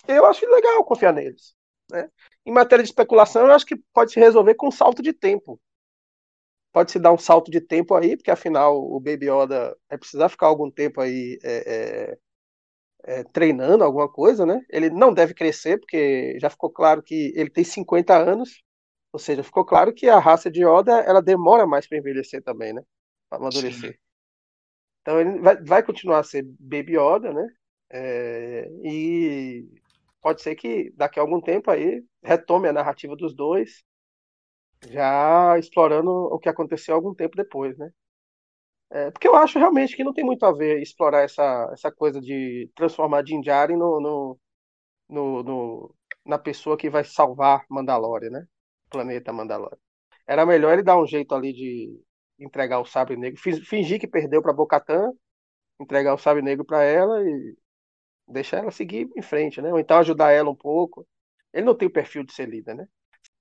eu acho legal confiar neles. Né? Em matéria de especulação, eu acho que pode se resolver com um salto de tempo. Pode se dar um salto de tempo aí, porque afinal o Baby Yoda vai precisar ficar algum tempo aí é, é, é, treinando alguma coisa, né? Ele não deve crescer, porque já ficou claro que ele tem 50 anos, ou seja, ficou claro que a raça de Yoda ela demora mais para envelhecer também, né? Para amadurecer. Sim. Então ele vai, vai, continuar a ser Baby Yoda, né? É, e pode ser que daqui a algum tempo aí retome a narrativa dos dois, já explorando o que aconteceu algum tempo depois, né? É, porque eu acho realmente que não tem muito a ver explorar essa, essa coisa de transformar Din Djarin no, no, no, no, na pessoa que vai salvar Mandalore, né? Planeta Mandalore. Era melhor ele dar um jeito ali de entregar o sabre negro, fingir que perdeu para Bocatã, entregar o sabre negro para ela e deixar ela seguir em frente, né? Ou então ajudar ela um pouco. Ele não tem o perfil de ser líder, né?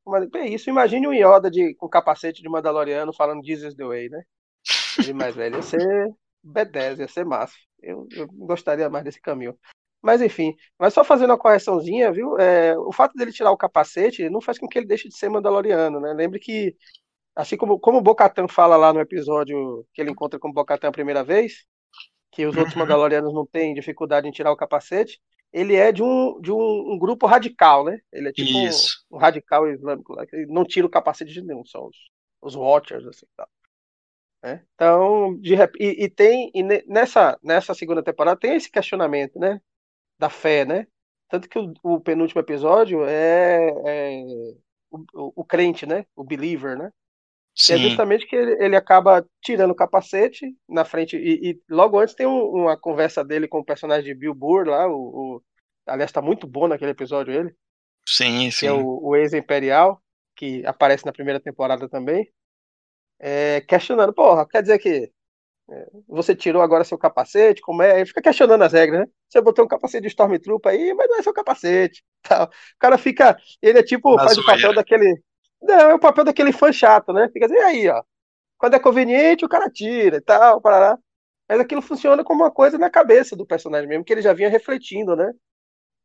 Mas é isso. Imagine um Yoda de, com capacete de Mandaloriano falando Jesus the Way, né? Ele mais velho ia ser B10, ia ser massa. Eu, eu gostaria mais desse caminho. Mas enfim, mas só fazendo uma correçãozinha, viu? É, o fato dele tirar o capacete não faz com que ele deixe de ser Mandaloriano, né? Lembre que, assim como, como o Bocatan fala lá no episódio que ele encontra com o Bocatan a primeira vez, que os outros uhum. Mandalorianos não têm dificuldade em tirar o capacete, ele é de um, de um, um grupo radical, né? Ele é tipo um, um, radical islâmico lá, que não tira o capacete de nenhum, são os, os Watchers, assim, tal. Né? Então, de, e, e tem e nessa, nessa segunda temporada tem esse questionamento, né? Da fé, né? Tanto que o, o penúltimo episódio é, é o, o, crente, né? O believer, né? Sim. é justamente que ele, ele, acaba tirando o capacete na frente. E, e logo antes tem um, uma conversa dele com o personagem de Bill Burr lá. O, o aliás, tá muito bom naquele episódio ele. Sim, sim. Que é o, o ex-imperial, que aparece na primeira temporada também é, questionando, porra, quer dizer que é, você tirou agora seu capacete, como é? Ele fica questionando as regras, né? Você botou um capacete de Stormtrooper aí, mas não é seu capacete. Tal. O cara fica, ele é tipo, faz o papel daquele, não, é o papel daquele fã chato, né? Fica assim, aí, ó, quando é conveniente o cara tira e tal, parará. Mas aquilo funciona como uma coisa na cabeça do personagem mesmo, que ele já vinha refletindo, né?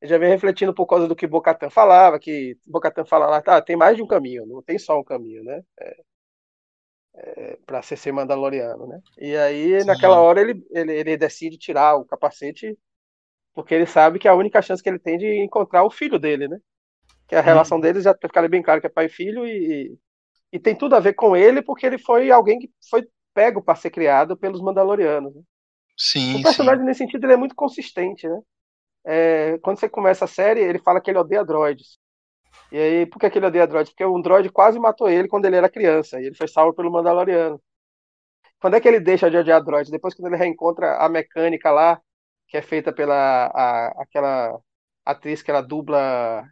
Ele já vinha refletindo por causa do que Bocatan falava, que Bocatan fala lá, tá, tem mais de um caminho, não tem só um caminho, né? É, é, para ser, ser mandaloriano, né? E aí, Sim. naquela hora, ele, ele, ele decide tirar o capacete porque ele sabe que é a única chance que ele tem de encontrar o filho dele, né? Que a relação hum. deles já fica bem claro que é pai e filho e, e tem tudo a ver com ele porque ele foi alguém que foi pego para ser criado pelos Mandalorianos. Né? Sim. O personagem sim. nesse sentido ele é muito consistente, né? É, quando você começa a série, ele fala que ele odeia droids. E aí, por que, que ele odeia droid? Porque um droid quase matou ele quando ele era criança, e ele foi salvo pelo Mandaloriano. Quando é que ele deixa de odiar droid? Depois quando ele reencontra a mecânica lá, que é feita pela a, aquela atriz que ela dubla.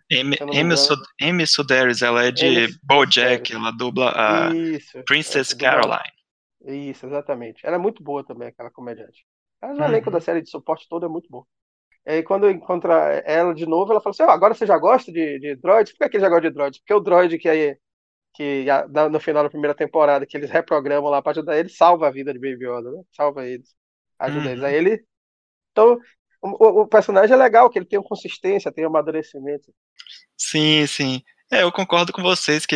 Amy Suderis, ela é de BoJack, ela dubla a Isso, Princess Caroline. Isso, exatamente. Ela é muito boa também, aquela comediante. Mas o elenco uhum. da série de suporte todo é muito bom. E aí, quando encontra ela de novo, ela fala assim: oh, agora você já gosta de, de droids? Por que, ele já gosta de droids? Porque o droid que, aí, que no final da primeira temporada, que eles reprogramam lá para ajudar ele, salva a vida de Baby Yoda, né? Salva eles, ajuda uhum. eles. Aí ele. Então, o, o, personagem é legal, que ele tem uma consistência, tem um amadurecimento. Sim, sim. É, eu concordo com vocês que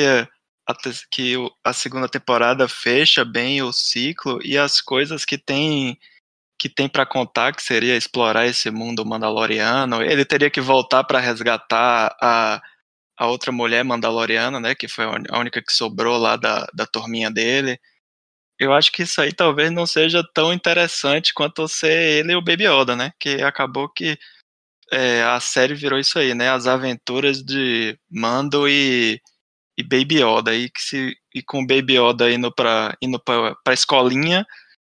a, que a segunda temporada fecha bem o ciclo e as coisas que tem que tem para contar, que seria explorar esse mundo mandaloriano. Ele teria que voltar para resgatar a, a outra mulher mandaloriana, né, que foi a única que sobrou lá da, da turminha dele. Eu acho que isso aí talvez não seja tão interessante quanto ser ele e o Baby Yoda, né, que acabou que é, a série virou isso aí, né, as aventuras de Mando e, e Baby Yoda, e, que se, e com o Baby Yoda indo para indo pra, pra escolinha,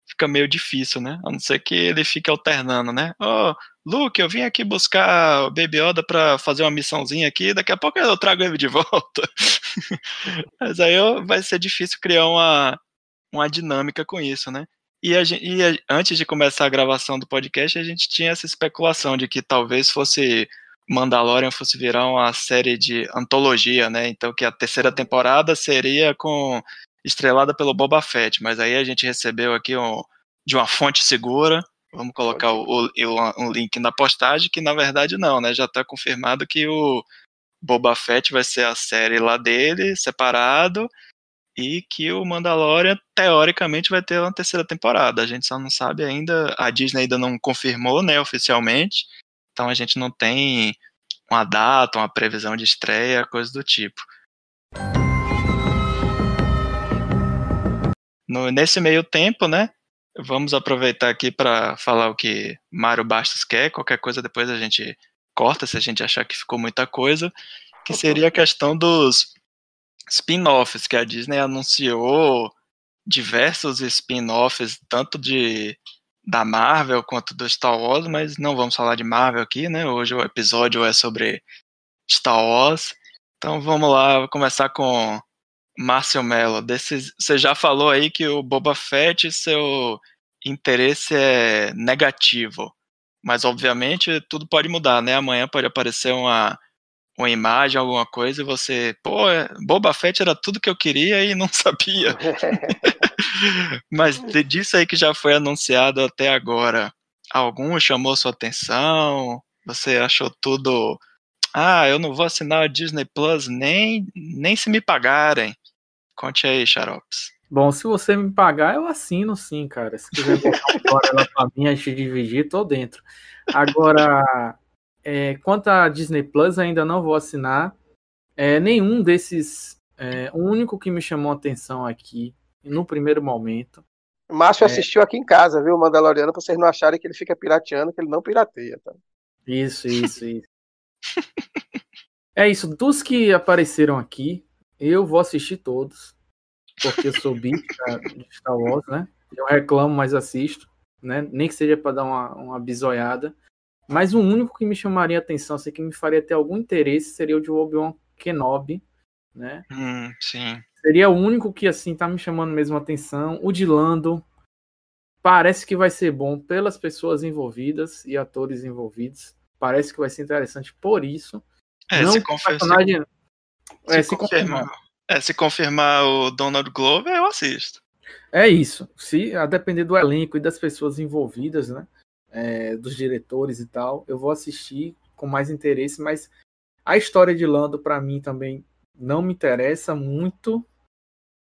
fica meio difícil, né? A não ser que ele fique alternando, né? Ó, oh, Luke, eu vim aqui buscar o Baby Yoda pra fazer uma missãozinha aqui, daqui a pouco eu trago ele de volta. Mas aí vai ser difícil criar uma, uma dinâmica com isso, né? E, a, e a, antes de começar a gravação do podcast, a gente tinha essa especulação de que talvez fosse Mandalorian fosse virar uma série de antologia, né? Então que a terceira temporada seria com estrelada pelo Boba Fett, mas aí a gente recebeu aqui um, de uma fonte segura, vamos colocar o, o, um link na postagem, que na verdade não, né, já está confirmado que o Boba Fett vai ser a série lá dele, separado, e que o Mandalorian, teoricamente, vai ter uma terceira temporada, a gente só não sabe ainda, a Disney ainda não confirmou, né, oficialmente, então a gente não tem uma data, uma previsão de estreia, coisa do tipo. No, nesse meio tempo, né? Vamos aproveitar aqui para falar o que Mário Bastos quer. Qualquer coisa depois a gente corta se a gente achar que ficou muita coisa. Que seria a questão dos spin-offs que a Disney anunciou diversos spin-offs, tanto de da Marvel quanto do Star Wars, mas não vamos falar de Marvel aqui, né? Hoje o episódio é sobre Star Wars. Então vamos lá, vou começar com Márcio Mello. Você já falou aí que o Boba Fett, seu interesse é negativo. Mas obviamente tudo pode mudar, né? Amanhã pode aparecer uma, uma imagem, alguma coisa, e você, pô, é, Boba Fett era tudo que eu queria e não sabia. Mas disso aí que já foi anunciado até agora, algum chamou sua atenção? Você achou tudo. Ah, eu não vou assinar a Disney Plus nem, nem se me pagarem. Conte aí, Xarops. Bom, se você me pagar, eu assino sim, cara. Se quiser botar uma lá pra mim, a gente dividir, tô dentro. Agora, é, quanto à Disney Plus, ainda não vou assinar. É, nenhum desses. É, o único que me chamou a atenção aqui, no primeiro momento. O Márcio é... assistiu aqui em casa, viu, o Mandaloriano, pra vocês não acharem que ele fica pirateando, que ele não pirateia, tá? Isso, isso, isso. é isso. Dos que apareceram aqui, eu vou assistir todos porque eu sou beat de Star Wars, né? Eu reclamo, mas assisto, né? Nem que seja para dar uma, uma bisoiada. Mas o único que me chamaria atenção, assim, que me faria ter algum interesse, seria o de Obi-Wan Kenobi, né? Hum, sim. Seria o único que, assim, tá me chamando mesmo atenção. O de Lando parece que vai ser bom pelas pessoas envolvidas e atores envolvidos. Parece que vai ser interessante por isso. É, Não se. Personagem... É, se, se confirmar. É, se confirmar o Donald Glover, eu assisto. É isso. Se a depender do elenco e das pessoas envolvidas, né? É, dos diretores e tal, eu vou assistir com mais interesse, mas a história de Lando, para mim, também não me interessa muito.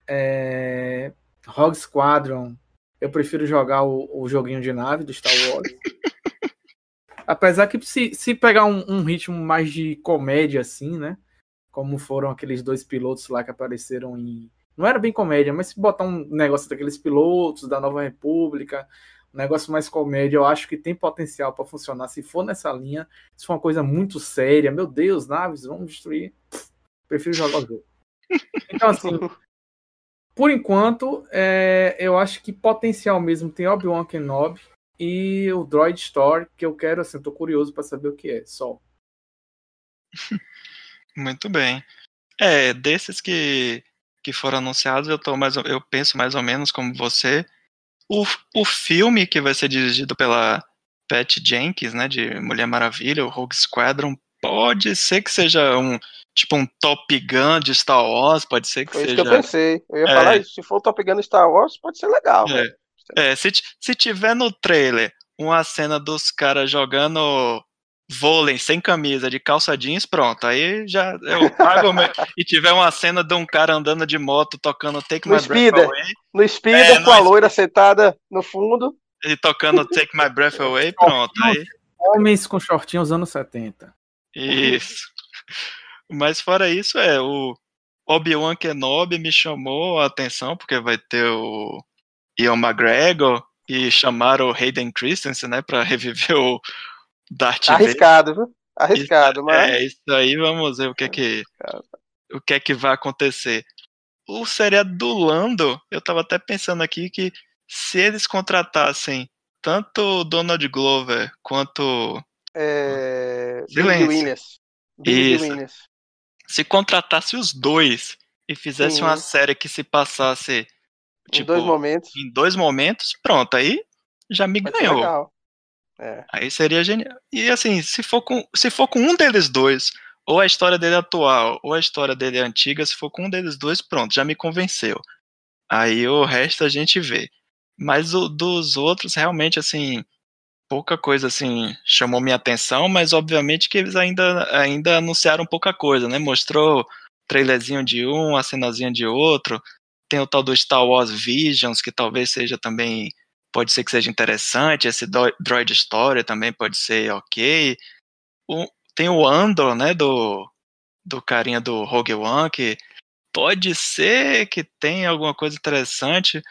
É... Rogue Squadron, eu prefiro jogar o, o joguinho de nave do Star Wars. Apesar que se, se pegar um, um ritmo mais de comédia, assim, né? como foram aqueles dois pilotos lá que apareceram em. Não era bem comédia, mas se botar um negócio daqueles pilotos da Nova República, um negócio mais comédia, eu acho que tem potencial para funcionar. Se for nessa linha, se for uma coisa muito séria, meu Deus, naves, vamos destruir. Prefiro jogar o jogo. Então, assim, por enquanto, é, eu acho que potencial mesmo tem Obi-Wan Kenobi e o Droid Store, que eu quero, assim, tô curioso para saber o que é, só. Muito bem. É, desses que, que foram anunciados, eu, tô mais, eu penso mais ou menos como você. O, o filme que vai ser dirigido pela Pat Jenkins, né, de Mulher Maravilha, o Rogue Squadron, pode ser que seja um tipo um Top Gun de Star Wars, pode ser que Foi seja. Isso que eu pensei. Eu ia é, falar isso. Se for Top Gun de Star Wars, pode ser legal. É, é se, se tiver no trailer uma cena dos caras jogando vôlei sem camisa, de calça jeans, pronto. Aí já eu pago e tiver uma cena de um cara andando de moto tocando Take no My speeder, Breath Away. No speeder, é, com a loira sentada no fundo. E tocando Take My Breath Away, pronto. Aí... Homens com shortinhos anos 70. Isso. Mas fora isso, é, o Obi-Wan Kenobi me chamou a atenção, porque vai ter o Ian McGregor e chamaram o Hayden Christensen, né, para reviver o, Darth Arriscado, viu? Arriscado, isso, mas. É, isso aí vamos ver o que é que. O que é que vai acontecer. O seriado do Lando, eu tava até pensando aqui que se eles contratassem tanto Donald Glover quanto. É. Billy Williams. Isso. Se contratasse os dois e fizesse Sim. uma série que se passasse. Tipo, em dois momentos. Em dois momentos, pronto, aí já me ganhou. É. Aí seria genial. E assim, se for, com, se for com um deles dois, ou a história dele atual, ou a história dele antiga, se for com um deles dois, pronto, já me convenceu. Aí o resto a gente vê. Mas o dos outros, realmente, assim, pouca coisa, assim, chamou minha atenção, mas obviamente que eles ainda, ainda anunciaram pouca coisa, né? Mostrou trailerzinho de um, a cenazinha de outro. Tem o tal do Star Wars Visions, que talvez seja também pode ser que seja interessante, esse Droid Story também pode ser ok. O, tem o Andor, né, do, do carinha do Rogue One, que pode ser que tenha alguma coisa interessante. O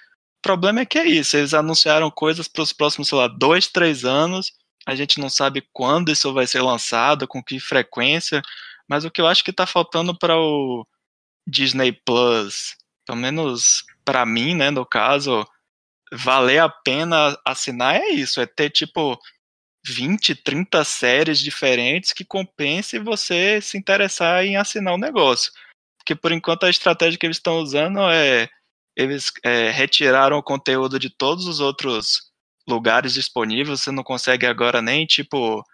problema é que é isso, eles anunciaram coisas para os próximos, sei lá, dois, três anos, a gente não sabe quando isso vai ser lançado, com que frequência, mas o que eu acho que está faltando para o Disney Plus pelo menos para mim, né, no caso, valer a pena assinar é isso, é ter tipo 20, 30 séries diferentes que compense você se interessar em assinar o negócio. Porque por enquanto a estratégia que eles estão usando é eles é, retiraram o conteúdo de todos os outros lugares disponíveis, você não consegue agora nem tipo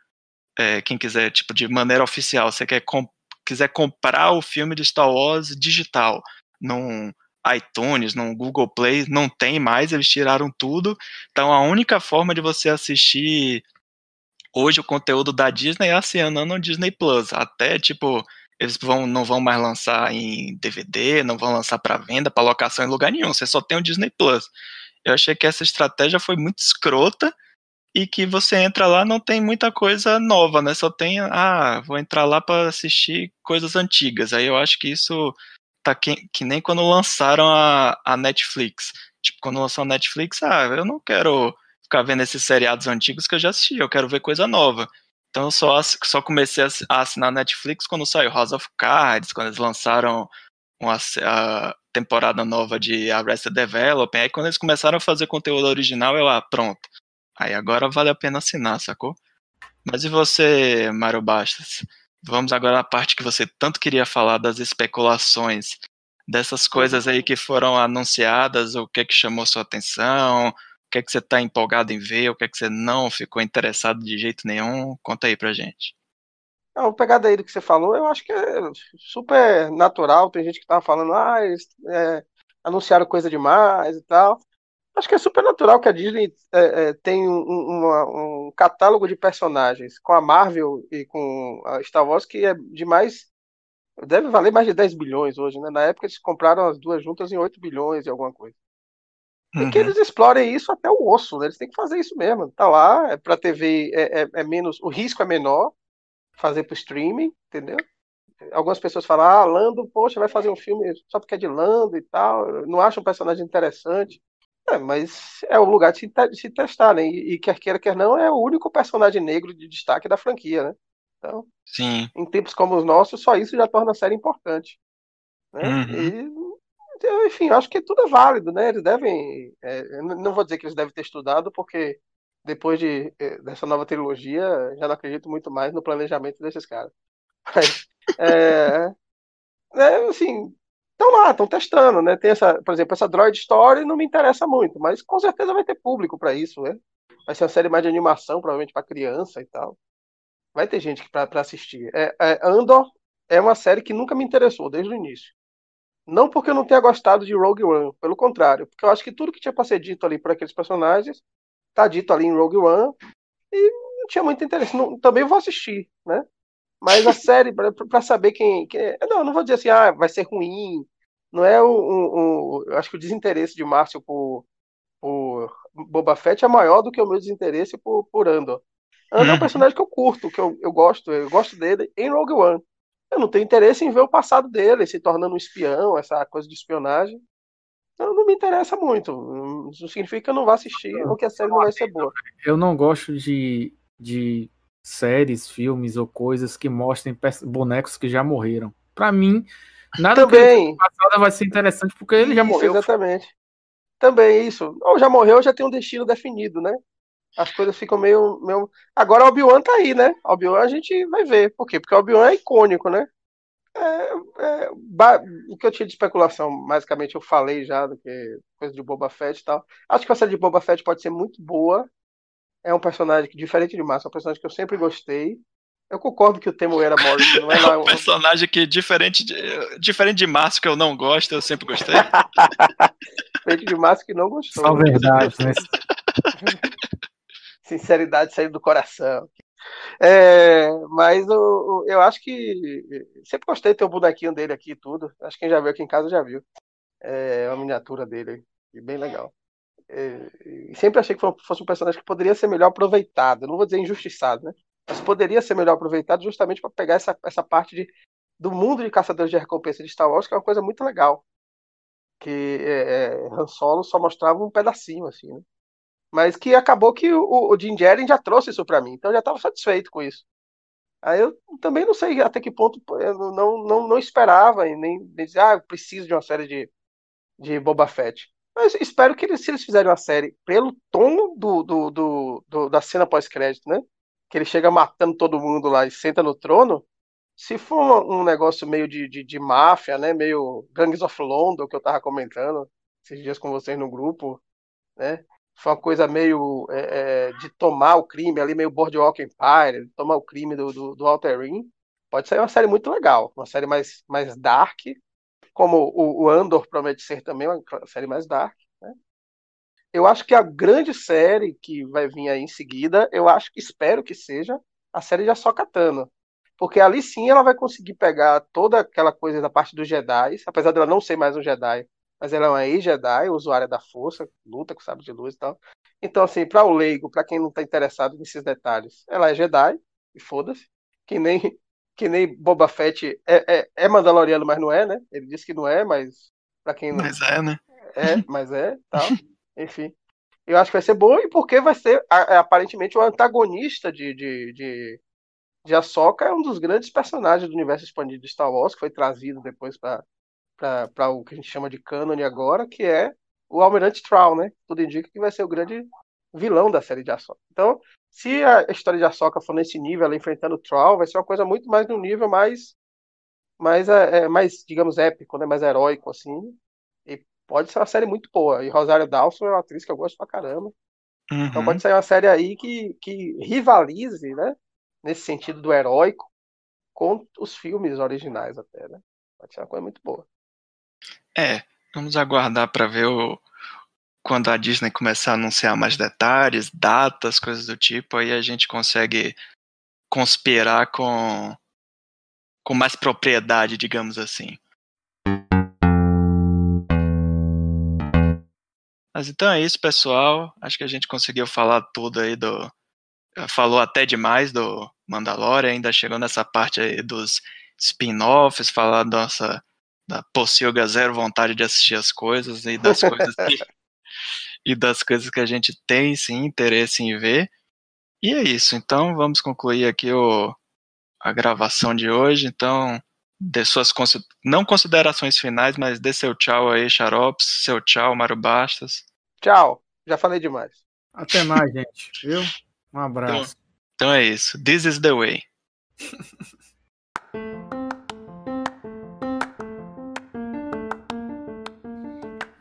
é, quem quiser tipo de maneira oficial, você quer com, quiser comprar o filme de Star Wars digital num iTunes, no Google Play, não tem mais, eles tiraram tudo. Então a única forma de você assistir hoje o conteúdo da Disney é assinando no Disney Plus. Até tipo, eles vão, não vão mais lançar em DVD, não vão lançar para venda, para locação em lugar nenhum. Você só tem o Disney Plus. Eu achei que essa estratégia foi muito escrota e que você entra lá não tem muita coisa nova, né? Só tem, ah, vou entrar lá para assistir coisas antigas. Aí eu acho que isso tá que, que nem quando lançaram a, a Netflix. Tipo, quando lançou a Netflix, ah, eu não quero ficar vendo esses seriados antigos que eu já assisti, eu quero ver coisa nova. Então eu só, só comecei a assinar Netflix quando saiu House of Cards, quando eles lançaram uma, a temporada nova de Arrested Development. Aí quando eles começaram a fazer conteúdo original, eu, ah, pronto. Aí agora vale a pena assinar, sacou? Mas e você, Mário Bastos? Vamos agora à parte que você tanto queria falar das especulações, dessas coisas aí que foram anunciadas, o que é que chamou sua atenção, o que é que você está empolgado em ver, o que é que você não ficou interessado de jeito nenhum, conta aí pra gente. Não, o pegada aí do que você falou, eu acho que é super natural, tem gente que tava falando, ah, é, anunciaram coisa demais e tal, Acho que é super natural que a Disney é, é, tem um, uma, um, catálogo de personagens com a Marvel e com a Star Wars que é de mais. Deve valer mais de 10 bilhões hoje, né? Na época eles compraram as duas juntas em 8 bilhões e alguma coisa. Uhum. E que uhum. eles explorem isso até o osso, né? Eles têm que fazer isso mesmo. Tá lá, é pra TV, é, é, é menos. O risco é menor fazer pro streaming, entendeu? Algumas pessoas falam, ah, Lando, poxa, vai fazer um filme só porque é de Lando e tal. Não acha um personagem interessante. É, mas é o lugar de se, testar, né? E, e, quer queira, quer não, é o único personagem negro de destaque da franquia, né? Então, Sim. em tempos como os nossos, só isso já torna a série importante. Né? Uhum. E, enfim, acho que tudo é válido, né? Eles devem. É, não vou dizer que eles devem ter estudado, porque depois de, é, dessa nova trilogia, já não acredito muito mais no planejamento desses caras. Mas, é, é, assim, estão lá, estão testando, né? Tem essa, por exemplo, essa Droid Story não me interessa muito, mas com certeza vai ter público para isso, né? Vai ser uma série mais de animação, provavelmente para criança e tal. Vai ter gente para assistir. É, é, Andor é uma série que nunca me interessou desde o início. Não porque eu não tenha gostado de Rogue One, pelo contrário, porque eu acho que tudo que tinha para ser dito ali por aqueles personagens tá dito ali em Rogue One e não tinha muito interesse. Não, também vou assistir, né? Mas a série, para saber quem, quem. É, não, não vou dizer assim, ah, vai ser ruim. Não é o. o, o eu acho que o desinteresse de Márcio por, por Boba Fett é maior do que o meu desinteresse por, por Andor. Andor é um uhum. personagem que eu curto, que eu, eu gosto, eu gosto dele em Rogue One. Eu não tenho interesse em ver o passado dele, se tornando um espião, essa coisa de espionagem. Então não me interessa muito. Não significa que eu não vá assistir ou que a série não vai ser boa. Eu não gosto de, de séries, filmes ou coisas que mostrem bonecos que já morreram. Para mim, nada Também. que vai ser interessante porque ele já morreu. Exatamente. Também isso. Ou já morreu, já tem um destino definido, né? As coisas ficam meio. meio... Agora o Obi-Wan tá aí, né? Obi-Wan a gente vai ver. Por quê? Porque o Obi-Wan é icônico, né? É, é, o que eu tinha de especulação, basicamente eu falei já do que coisa de Boba Fett e tal. Acho que a série de Boba Fett pode ser muito boa, é um personagem que, diferente de Massa, é um personagem que eu sempre gostei. Eu concordo que o Temuera Morrison não é, lá um personagem que, diferente de, diferente de Márcio, que eu não gosto, eu sempre gostei. diferente de Márcio que não gostou. Só verdade, né? Sinceridade saindo do coração. É, mas eu, eu acho que sempre gostei de ter o bonequinho dele aqui e tudo. Acho que quem já viu aqui em casa já viu. É uma miniatura dele, bem legal. É, sempre achei que fosse um personagem que poderia ser melhor aproveitado. Não vou dizer injustiçado, né? Mas poderia ser melhor aproveitado justamente para pegar essa, essa parte de, do mundo de caçadores de recompensa de Star Wars, que é uma coisa muito legal. Que é, é, Han Solo só mostrava um pedacinho, assim, né? Mas que acabou que o, o Jim Jerry já trouxe isso para mim, então eu já estava satisfeito com isso. Aí eu também não sei até que ponto eu não, não, não esperava e nem, nem dizer, ah, eu preciso de uma série de, de Boba Fett. Mas espero que eles, se eles fizerem uma série pelo tom do, do, do, do da cena pós-crédito, né? Que ele chega matando todo mundo lá e senta no trono. Se for um negócio meio de, de, de máfia, né? Meio Gangs of London, que eu tava comentando esses dias com vocês no grupo, né? Foi uma coisa meio é, é, de tomar o crime ali, meio Boardwalk Empire, tomar o crime do, do, do Walter Ring. Pode ser uma série muito legal, uma série mais, mais dark, como o, Andor promete ser também uma série mais dark. Né? Eu acho que a grande série que vai vir aí em seguida, eu acho que espero que seja a série de Ahsoka. Porque ali sim ela vai conseguir pegar toda aquela coisa da parte dos Jedi, apesar dela não ser mais um Jedi, mas ela é uma ex-Jedi, usuária da força, luta com sabre de luz e tal. Então, assim, para o leigo, para quem não está interessado nesses detalhes, ela é Jedi, e foda-se, que nem que nem Boba Fett é, é, é, Mandaloriano, mas não é, né? Ele disse que não é, mas para quem não. Mas é, né? É, mas é, tal. Enfim. Eu acho que vai ser bom, e porque vai ser é, aparentemente o antagonista de, de, de, de Ahsoka é um dos grandes personagens do universo expandido de Star Wars, que foi trazido depois para o que a gente chama de canon agora, que é o Almirante Troll, né? Tudo indica que vai ser o grande vilão da série de Ahsoka. Então, se a história de Ahsoka for nesse nível, ela enfrentando o Troll, vai ser uma coisa muito mais no nível mais, mais, é, é, mais digamos, épico, né? mais heróico, assim. E pode ser uma série muito boa. E Rosário Dawson é uma atriz que eu gosto pra caramba. Uhum. Então pode ser uma série aí que, que rivalize, né? Nesse sentido do heróico, com os filmes originais até, né? Pode ser uma coisa muito boa. É, vamos aguardar para ver o, quando a Disney começar a anunciar mais detalhes, datas, coisas do tipo, aí a gente consegue conspirar com, com mais propriedade, digamos assim. Mas então é isso, pessoal. Acho que a gente conseguiu falar tudo aí do. Falou até demais do Mandalorian, ainda chegou nessa parte aí dos spin-offs, falar da nossa da possível zero vontade de assistir as coisas e das coisas que e das coisas que a gente tem sim interesse em ver. E é isso. Então vamos concluir aqui o, a gravação de hoje. Então, dê suas não considerações finais, mas dê seu tchau aí, Xarops, seu tchau, Mário Bastas. Tchau, já falei demais. Até mais, gente, viu? Um abraço. Então, então é isso. This is the way.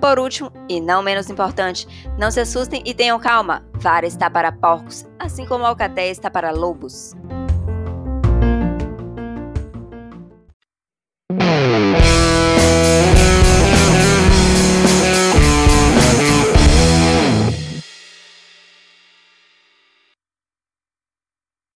Por último, e não menos importante, não se assustem e tenham calma. Vara está para porcos, assim como Alcatéia está para lobos.